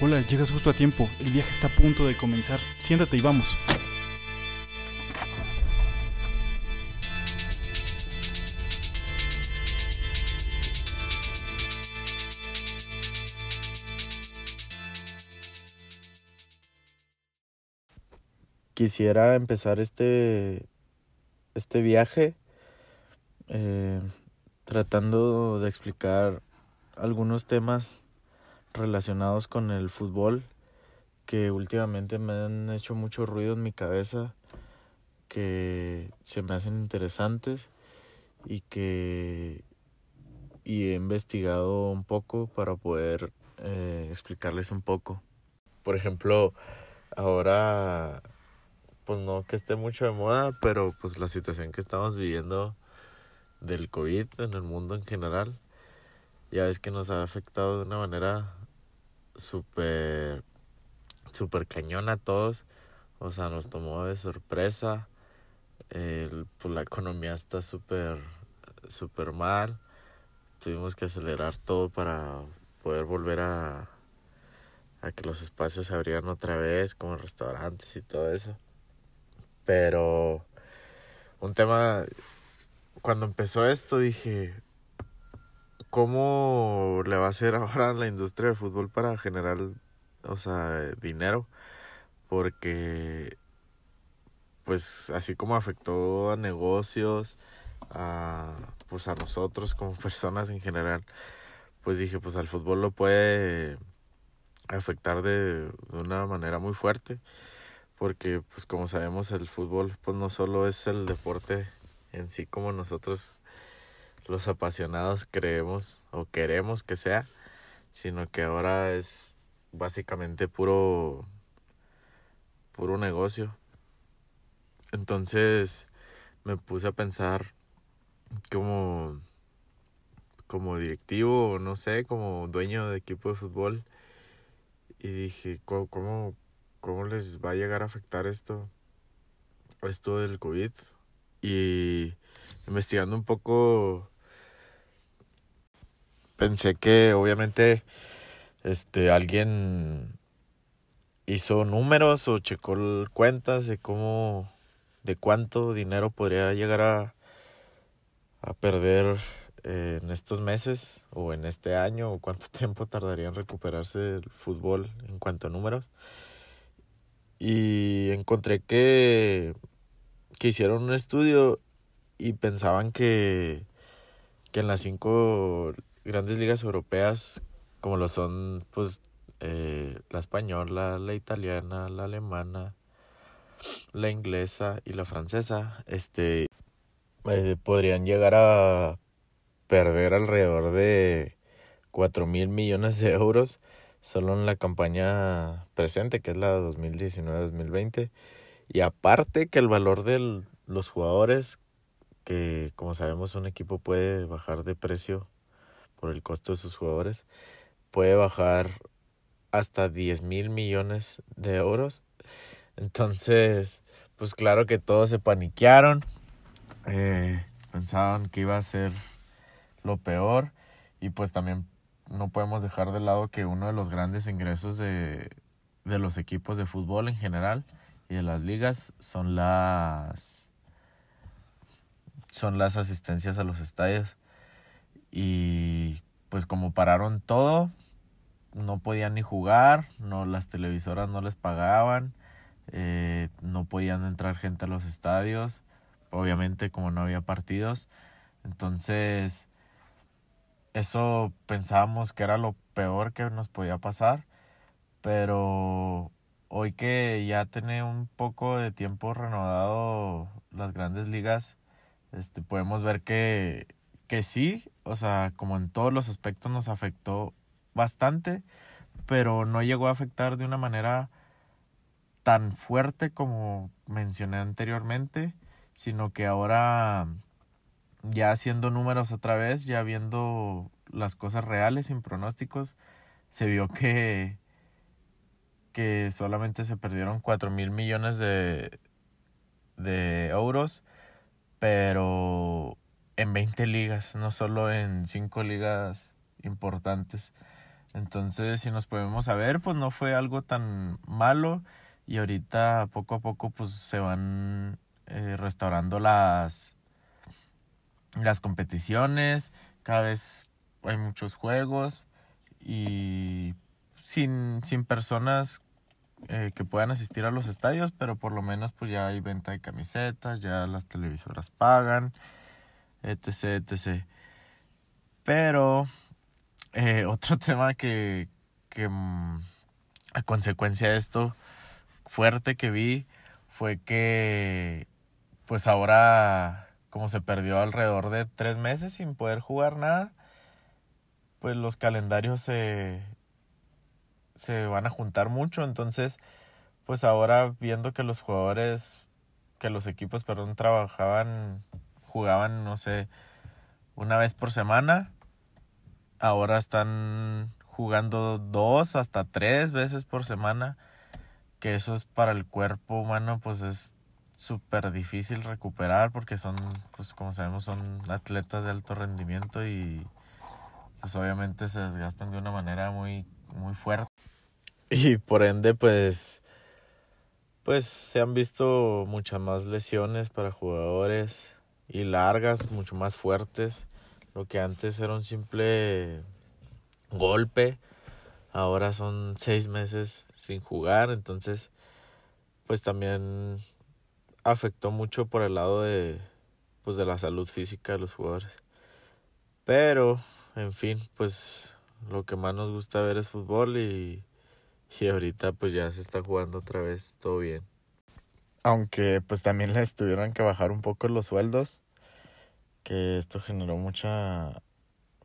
Hola, llegas justo a tiempo. El viaje está a punto de comenzar. Siéntate y vamos. Quisiera empezar este, este viaje eh, tratando de explicar algunos temas relacionados con el fútbol que últimamente me han hecho mucho ruido en mi cabeza, que se me hacen interesantes y que y he investigado un poco para poder eh, explicarles un poco. Por ejemplo, ahora pues no que esté mucho de moda, pero pues la situación que estamos viviendo del COVID en el mundo en general, ya es que nos ha afectado de una manera súper, súper cañón a todos. O sea, nos tomó de sorpresa. El, pues la economía está súper, súper mal. Tuvimos que acelerar todo para poder volver a, a que los espacios se abrieran otra vez, como restaurantes y todo eso. Pero un tema, cuando empezó esto dije, ¿cómo le va a hacer ahora la industria del fútbol para generar, o sea, dinero? Porque, pues, así como afectó a negocios, a, pues, a nosotros como personas en general, pues dije, pues al fútbol lo puede afectar de, de una manera muy fuerte porque pues como sabemos el fútbol pues no solo es el deporte en sí como nosotros los apasionados creemos o queremos que sea, sino que ahora es básicamente puro puro negocio. Entonces me puse a pensar como como directivo, no sé, como dueño de equipo de fútbol y dije, ¿cómo, cómo les va a llegar a afectar esto, esto del COVID. Y investigando un poco, pensé que obviamente este alguien hizo números o checó cuentas de cómo, de cuánto dinero podría llegar a, a perder eh, en estos meses o en este año o cuánto tiempo tardaría en recuperarse el fútbol en cuanto a números. Y encontré que, que hicieron un estudio y pensaban que, que en las cinco grandes ligas europeas, como lo son pues eh, la española, la italiana, la alemana, la inglesa y la francesa, este eh, podrían llegar a perder alrededor de cuatro mil millones de euros solo en la campaña presente, que es la 2019-2020. Y aparte que el valor de los jugadores, que como sabemos un equipo puede bajar de precio por el costo de sus jugadores, puede bajar hasta 10 mil millones de euros. Entonces, pues claro que todos se paniquearon, eh, pensaban que iba a ser lo peor y pues también no podemos dejar de lado que uno de los grandes ingresos de, de los equipos de fútbol en general y de las ligas son las son las asistencias a los estadios y pues como pararon todo no podían ni jugar no las televisoras no les pagaban eh, no podían entrar gente a los estadios obviamente como no había partidos. Entonces eso pensábamos que era lo peor que nos podía pasar, pero hoy que ya tiene un poco de tiempo renovado las grandes ligas, este, podemos ver que, que sí, o sea, como en todos los aspectos nos afectó bastante, pero no llegó a afectar de una manera tan fuerte como mencioné anteriormente, sino que ahora ya haciendo números otra vez, ya viendo las cosas reales sin pronósticos, se vio que, que solamente se perdieron 4 mil millones de, de euros, pero en 20 ligas, no solo en 5 ligas importantes. Entonces, si nos podemos saber, pues no fue algo tan malo y ahorita poco a poco pues se van eh, restaurando las las competiciones, cada vez hay muchos juegos y sin, sin personas eh, que puedan asistir a los estadios, pero por lo menos pues ya hay venta de camisetas, ya las televisoras pagan, etc, etc. Pero eh, otro tema que, que mm, a consecuencia de esto fuerte que vi fue que pues ahora como se perdió alrededor de tres meses sin poder jugar nada, pues los calendarios se, se van a juntar mucho. Entonces, pues ahora viendo que los jugadores, que los equipos, perdón, trabajaban, jugaban, no sé, una vez por semana, ahora están jugando dos hasta tres veces por semana, que eso es para el cuerpo humano, pues es súper difícil recuperar porque son, pues como sabemos, son atletas de alto rendimiento y pues obviamente se desgastan de una manera muy, muy fuerte. Y por ende, pues, pues se han visto muchas más lesiones para jugadores y largas, mucho más fuertes. Lo que antes era un simple golpe, ahora son seis meses sin jugar, entonces, pues también afectó mucho por el lado de pues de la salud física de los jugadores. Pero, en fin, pues lo que más nos gusta ver es fútbol y, y ahorita pues ya se está jugando otra vez todo bien. Aunque pues también les tuvieron que bajar un poco los sueldos, que esto generó mucha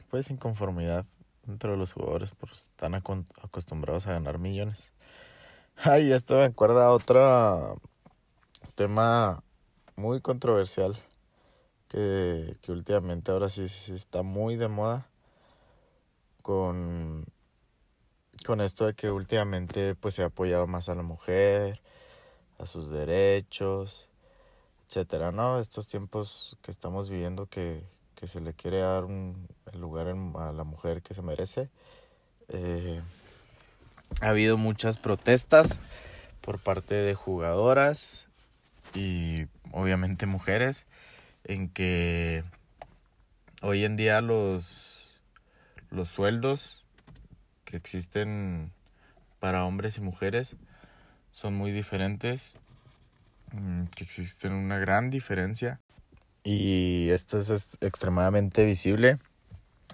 pues inconformidad entre los jugadores, porque están acostumbrados a ganar millones. Ay, esto me acuerda a otra tema muy controversial que, que últimamente ahora sí, sí, está muy de moda con, con esto de que últimamente pues se ha apoyado más a la mujer, a sus derechos, etcétera, ¿no? Estos tiempos que estamos viviendo que, que se le quiere dar un, lugar a la mujer que se merece. Eh, ha habido muchas protestas por parte de jugadoras, y obviamente mujeres en que hoy en día los, los sueldos que existen para hombres y mujeres son muy diferentes, mm, que existen una gran diferencia y esto es extremadamente visible,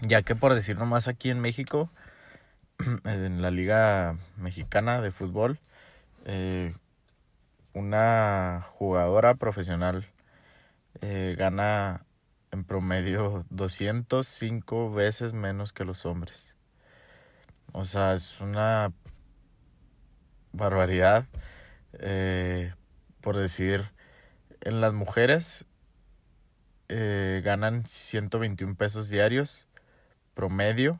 ya que por decirlo más aquí en México, en la liga mexicana de fútbol, eh, una jugadora profesional eh, gana en promedio 205 veces menos que los hombres. O sea, es una barbaridad. Eh, por decir, en las mujeres eh, ganan 121 pesos diarios promedio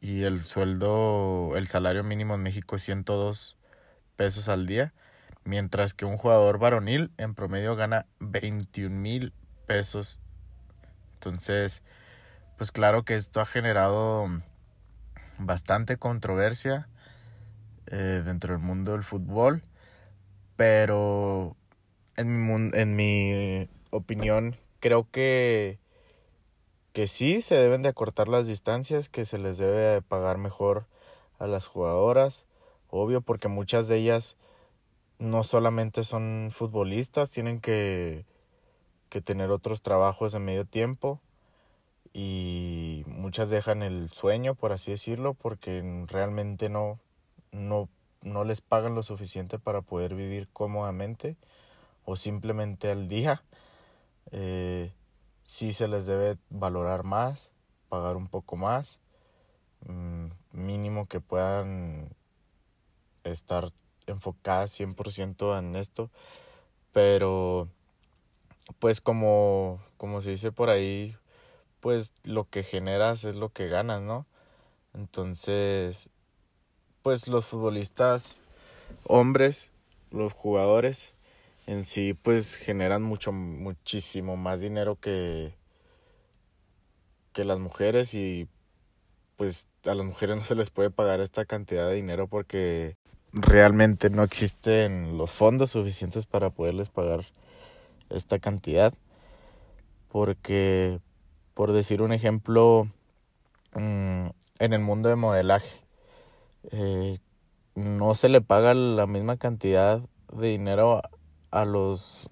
y el sueldo, el salario mínimo en México es 102 pesos al día mientras que un jugador varonil en promedio gana 21 mil pesos. Entonces, pues claro que esto ha generado bastante controversia eh, dentro del mundo del fútbol, pero en mi, en mi opinión creo que, que sí se deben de acortar las distancias, que se les debe pagar mejor a las jugadoras, obvio porque muchas de ellas no solamente son futbolistas, tienen que, que tener otros trabajos de medio tiempo y muchas dejan el sueño, por así decirlo, porque realmente no, no, no les pagan lo suficiente para poder vivir cómodamente o simplemente al día. Eh, sí se les debe valorar más, pagar un poco más, mm, mínimo que puedan estar enfocada 100% en esto, pero pues como, como se dice por ahí, pues lo que generas es lo que ganas, ¿no? Entonces, pues los futbolistas, hombres, los jugadores en sí, pues generan mucho, muchísimo más dinero que, que las mujeres y pues a las mujeres no se les puede pagar esta cantidad de dinero porque realmente no existen los fondos suficientes para poderles pagar esta cantidad. Porque, por decir un ejemplo, mm, en el mundo de modelaje, eh, no se le paga la misma cantidad de dinero a, los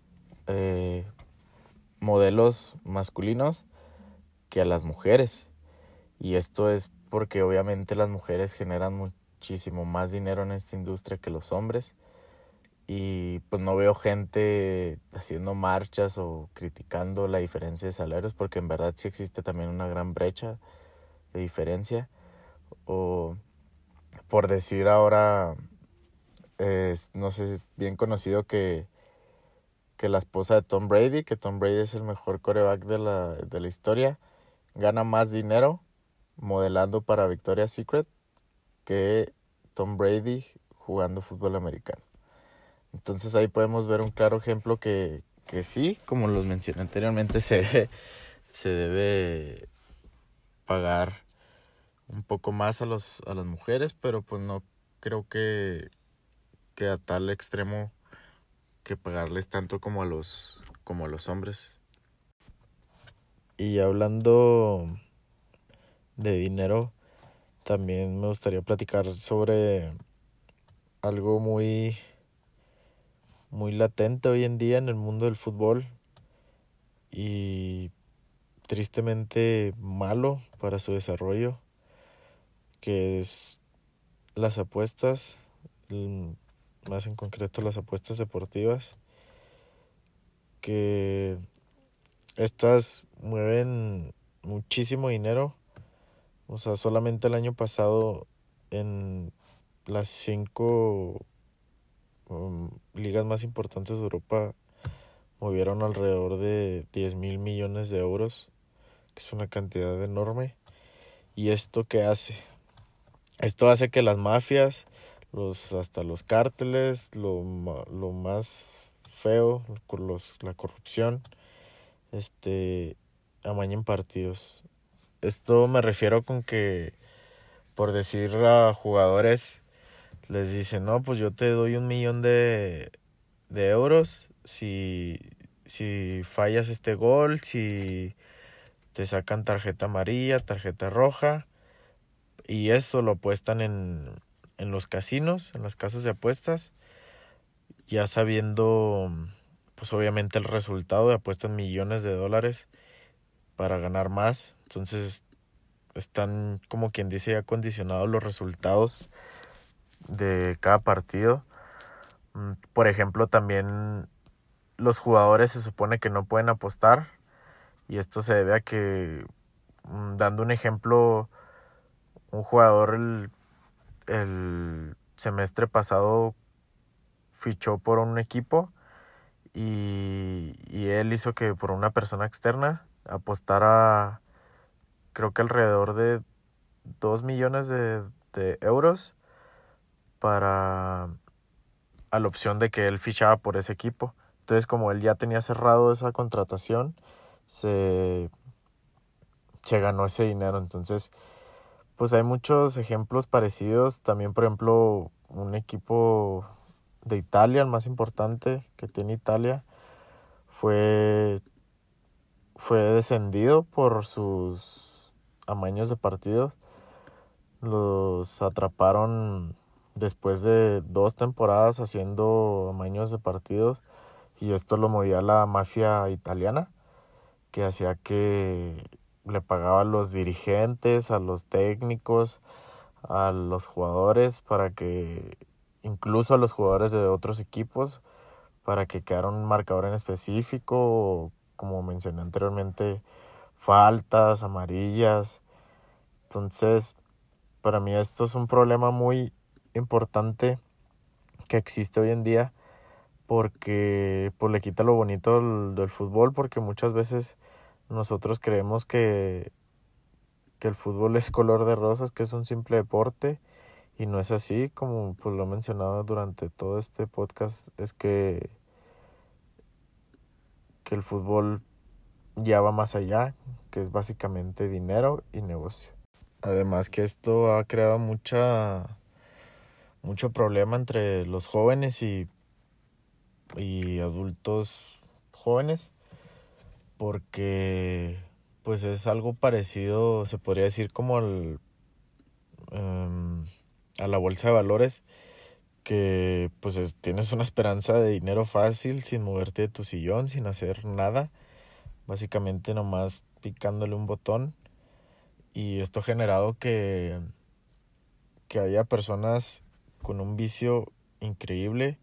eh, modelos masculinos que a las mujeres. Y esto es porque obviamente las mujeres generan muchísimo más dinero en esta industria que los hombres. Y pues no veo gente haciendo marchas o criticando la diferencia de salarios porque en verdad sí existe también una gran brecha de diferencia. O por decir ahora, no sé, es bien conocido que, que la esposa de Tom Brady, que Tom Brady es el mejor coreback de la, de la historia, gana más dinero modelando para Victoria's Secret que Tom Brady jugando fútbol americano. Entonces ahí podemos ver un claro ejemplo que, que sí, como los mencioné anteriormente, se, se debe pagar un poco más a, los, a las mujeres, pero pues no creo que, que a tal extremo que pagarles tanto como a los, como a los hombres. Y hablando de dinero, también me gustaría platicar sobre algo muy muy latente hoy en día en el mundo del fútbol y tristemente malo para su desarrollo, que es las apuestas, más en concreto las apuestas deportivas, que estas mueven muchísimo dinero. O sea, solamente el año pasado en las cinco um, ligas más importantes de Europa movieron alrededor de 10 mil millones de euros, que es una cantidad enorme. ¿Y esto qué hace? Esto hace que las mafias, los, hasta los cárteles, lo, lo más feo, los, la corrupción, este, amañen partidos. Esto me refiero con que, por decir a jugadores, les dicen, no, pues yo te doy un millón de, de euros si, si fallas este gol, si te sacan tarjeta amarilla, tarjeta roja, y eso lo apuestan en, en los casinos, en las casas de apuestas, ya sabiendo pues obviamente el resultado de apuestan millones de dólares para ganar más. Entonces están como quien dice ya condicionados los resultados de cada partido. Mm, por ejemplo, también los jugadores se supone que no pueden apostar y esto se debe a que, mm, dando un ejemplo, un jugador el, el semestre pasado fichó por un equipo y, él hizo que por una persona externa apostara creo que alrededor de 2 millones de, de euros para a la opción de que él fichaba por ese equipo. Entonces como él ya tenía cerrado esa contratación, se, se ganó ese dinero. Entonces, pues hay muchos ejemplos parecidos. También, por ejemplo, un equipo de Italia, el más importante que tiene Italia, fue, fue descendido por sus amaños de partidos. Los atraparon después de dos temporadas haciendo amaños de partidos y esto lo movía la mafia italiana que hacía que le pagaba a los dirigentes, a los técnicos, a los jugadores para que incluso a los jugadores de otros equipos para que quedara un marcador en específico, como mencioné anteriormente, faltas, amarillas. Entonces, para mí esto es un problema muy importante que existe hoy en día porque pues, le quita lo bonito del, del fútbol porque muchas veces nosotros creemos que, que el fútbol es color de rosas, que es un simple deporte y no es así, como pues lo he mencionado durante todo este podcast, es que, que el fútbol ya va más allá, que es básicamente dinero y negocio. Además que esto ha creado mucha mucho problema entre los jóvenes y, y adultos jóvenes porque pues es algo parecido, se podría decir como al, em, a la bolsa de valores que pues tienes una esperanza de dinero fácil sin moverte de tu sillón, sin hacer nada, básicamente nomás picándole un botón. Y esto ha generado que, que haya personas con un vicio increíble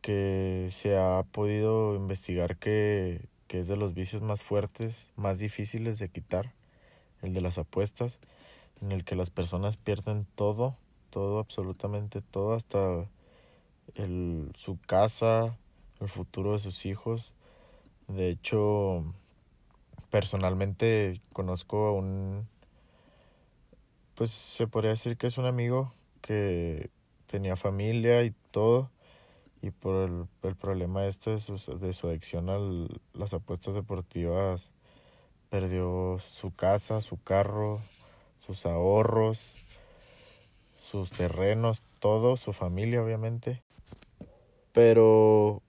que se ha podido investigar que, que es de los vicios más fuertes, más difíciles de quitar, el de las apuestas, en el que las personas pierden todo, todo, absolutamente todo, hasta el, su casa, el futuro de sus hijos. De hecho, personalmente conozco a un pues se podría decir que es un amigo que tenía familia y todo y por el, el problema esto de su, de su adicción a las apuestas deportivas perdió su casa, su carro, sus ahorros, sus terrenos, todo, su familia obviamente. Pero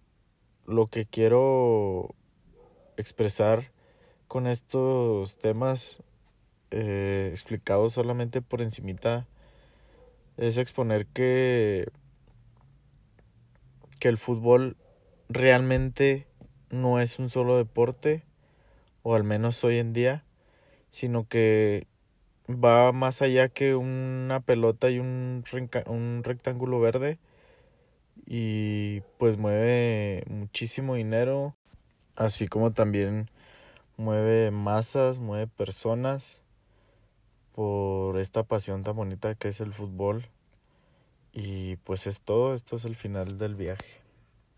lo que quiero expresar con estos temas eh, explicado solamente por encimita es exponer que que el fútbol realmente no es un solo deporte o al menos hoy en día sino que va más allá que una pelota y un, un rectángulo verde y pues mueve muchísimo dinero así como también mueve masas, mueve personas por esta pasión tan bonita que es el fútbol. Y pues es todo, esto es el final del viaje.